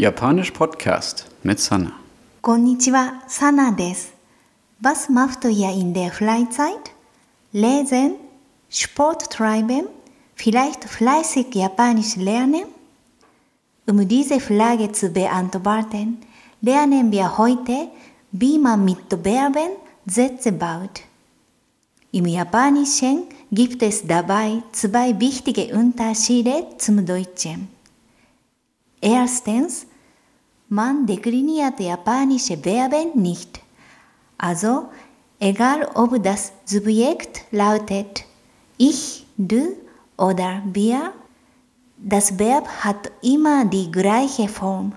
Japanisch Podcast mit Sana. Konnichiwa, Sana des. Was macht ihr in der Freizeit? Lesen, Sport treiben, vielleicht fleißig Japanisch lernen? Um diese Frage zu beantworten, lernen wir heute, wie man mit Verben Sätze baut. Im Japanischen gibt es dabei zwei wichtige Unterschiede zum Deutschen. Erstens, man dekliniert japanische Verben nicht. Also, egal ob das Subjekt lautet ich, du oder wir, das Verb hat immer die gleiche Form.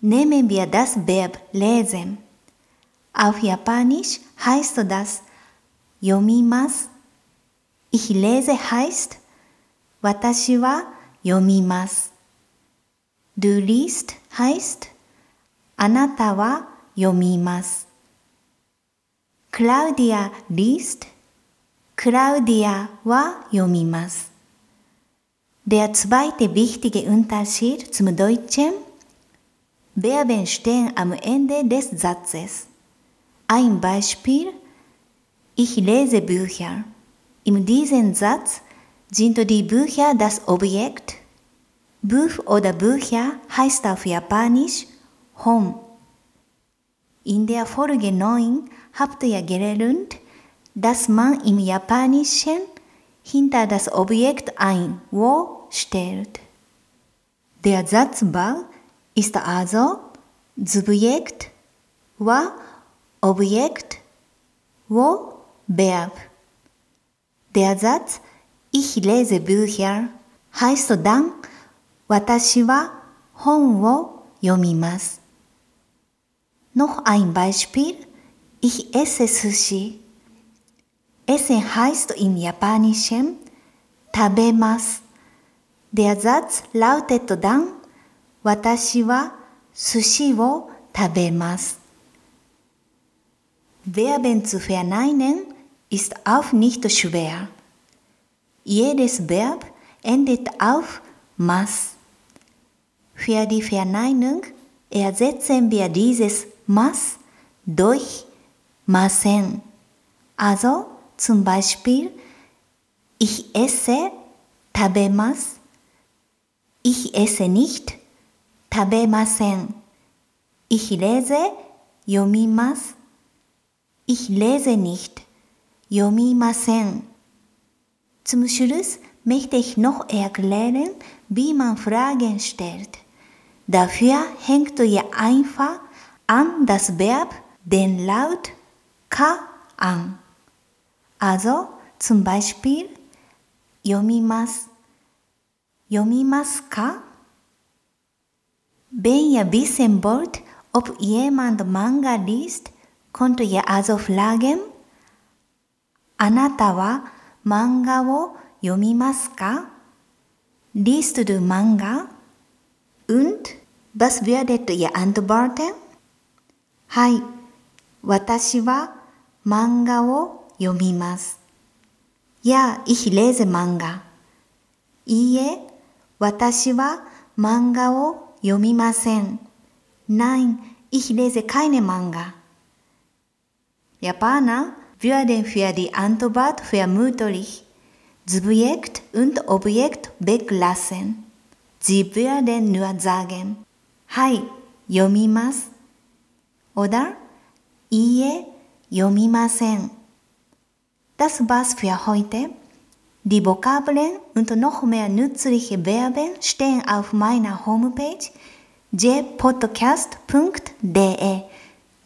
Nehmen wir das Verb lesen. Auf Japanisch heißt das yomimas. Ich lese heißt watashi wa yomimas. Du liest heißt あなたは読みます。Claudia liest クラウディアは読みます。Der zweite wichtige Unterschied zum Deutschen Verben stehen am Ende des Satzes. Ein Beispiel Ich lese Bücher. In diesem Satz sind die Bücher das Objekt. Buch oder Bücher heißt auf Japanisch Home. In der Folge 9 habt ihr gelernt, dass man im Japanischen hinter das Objekt ein wo stellt. Der Satzbau ist also Subjekt wa Objekt wo Verb. Der Satz Ich lese Bücher heißt dann Watashi wa Hon wo yomimasu. Noch ein Beispiel. Ich esse Sushi. Essen heißt im Japanischen Tabemas. Der Satz lautet dann Watashi wa Sushi wo tabemas. Verben zu verneinen ist auch nicht schwer. Jedes Verb endet auf mas. Für die Verneinung ersetzen wir dieses mas durch masen. Also zum Beispiel, ich esse, tabemas. Ich esse nicht, tabemasen. Ich lese, yomimas. Ich lese nicht, yomimasen. Zum Schluss möchte ich noch erklären, wie man Fragen stellt. Dafür hängt ihr einfach an das Verb den Laut ka an. Also zum Beispiel yomimas, yomimas ka. Wenn ihr wissen wollt, ob jemand Manga liest, könnt ihr also fragen, Anata wa Manga wo yomimasu ka? Liest du Manga? Und was würdet ihr antworten? はい、私は漫画を読みます。いや、いひれぜ漫画。いいえ、私は漫画を読みません。ない、いひれぜかいね漫画。やばな、ヴュアデンフィアディアントバートフィアムートリヒ。ズブエクト、ウントオブエクト、ベクラセン。ジブヤデンヌアザーゲン。はい、読みます。oder いいえ、読みません。Das war's für heute. Die Vokabeln und noch mehr nützliche Verben stehen auf meiner Homepage jpodcast.de.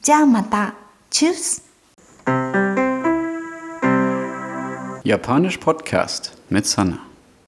じゃあまた。Tschüss! Japanisch Podcast mit Sana.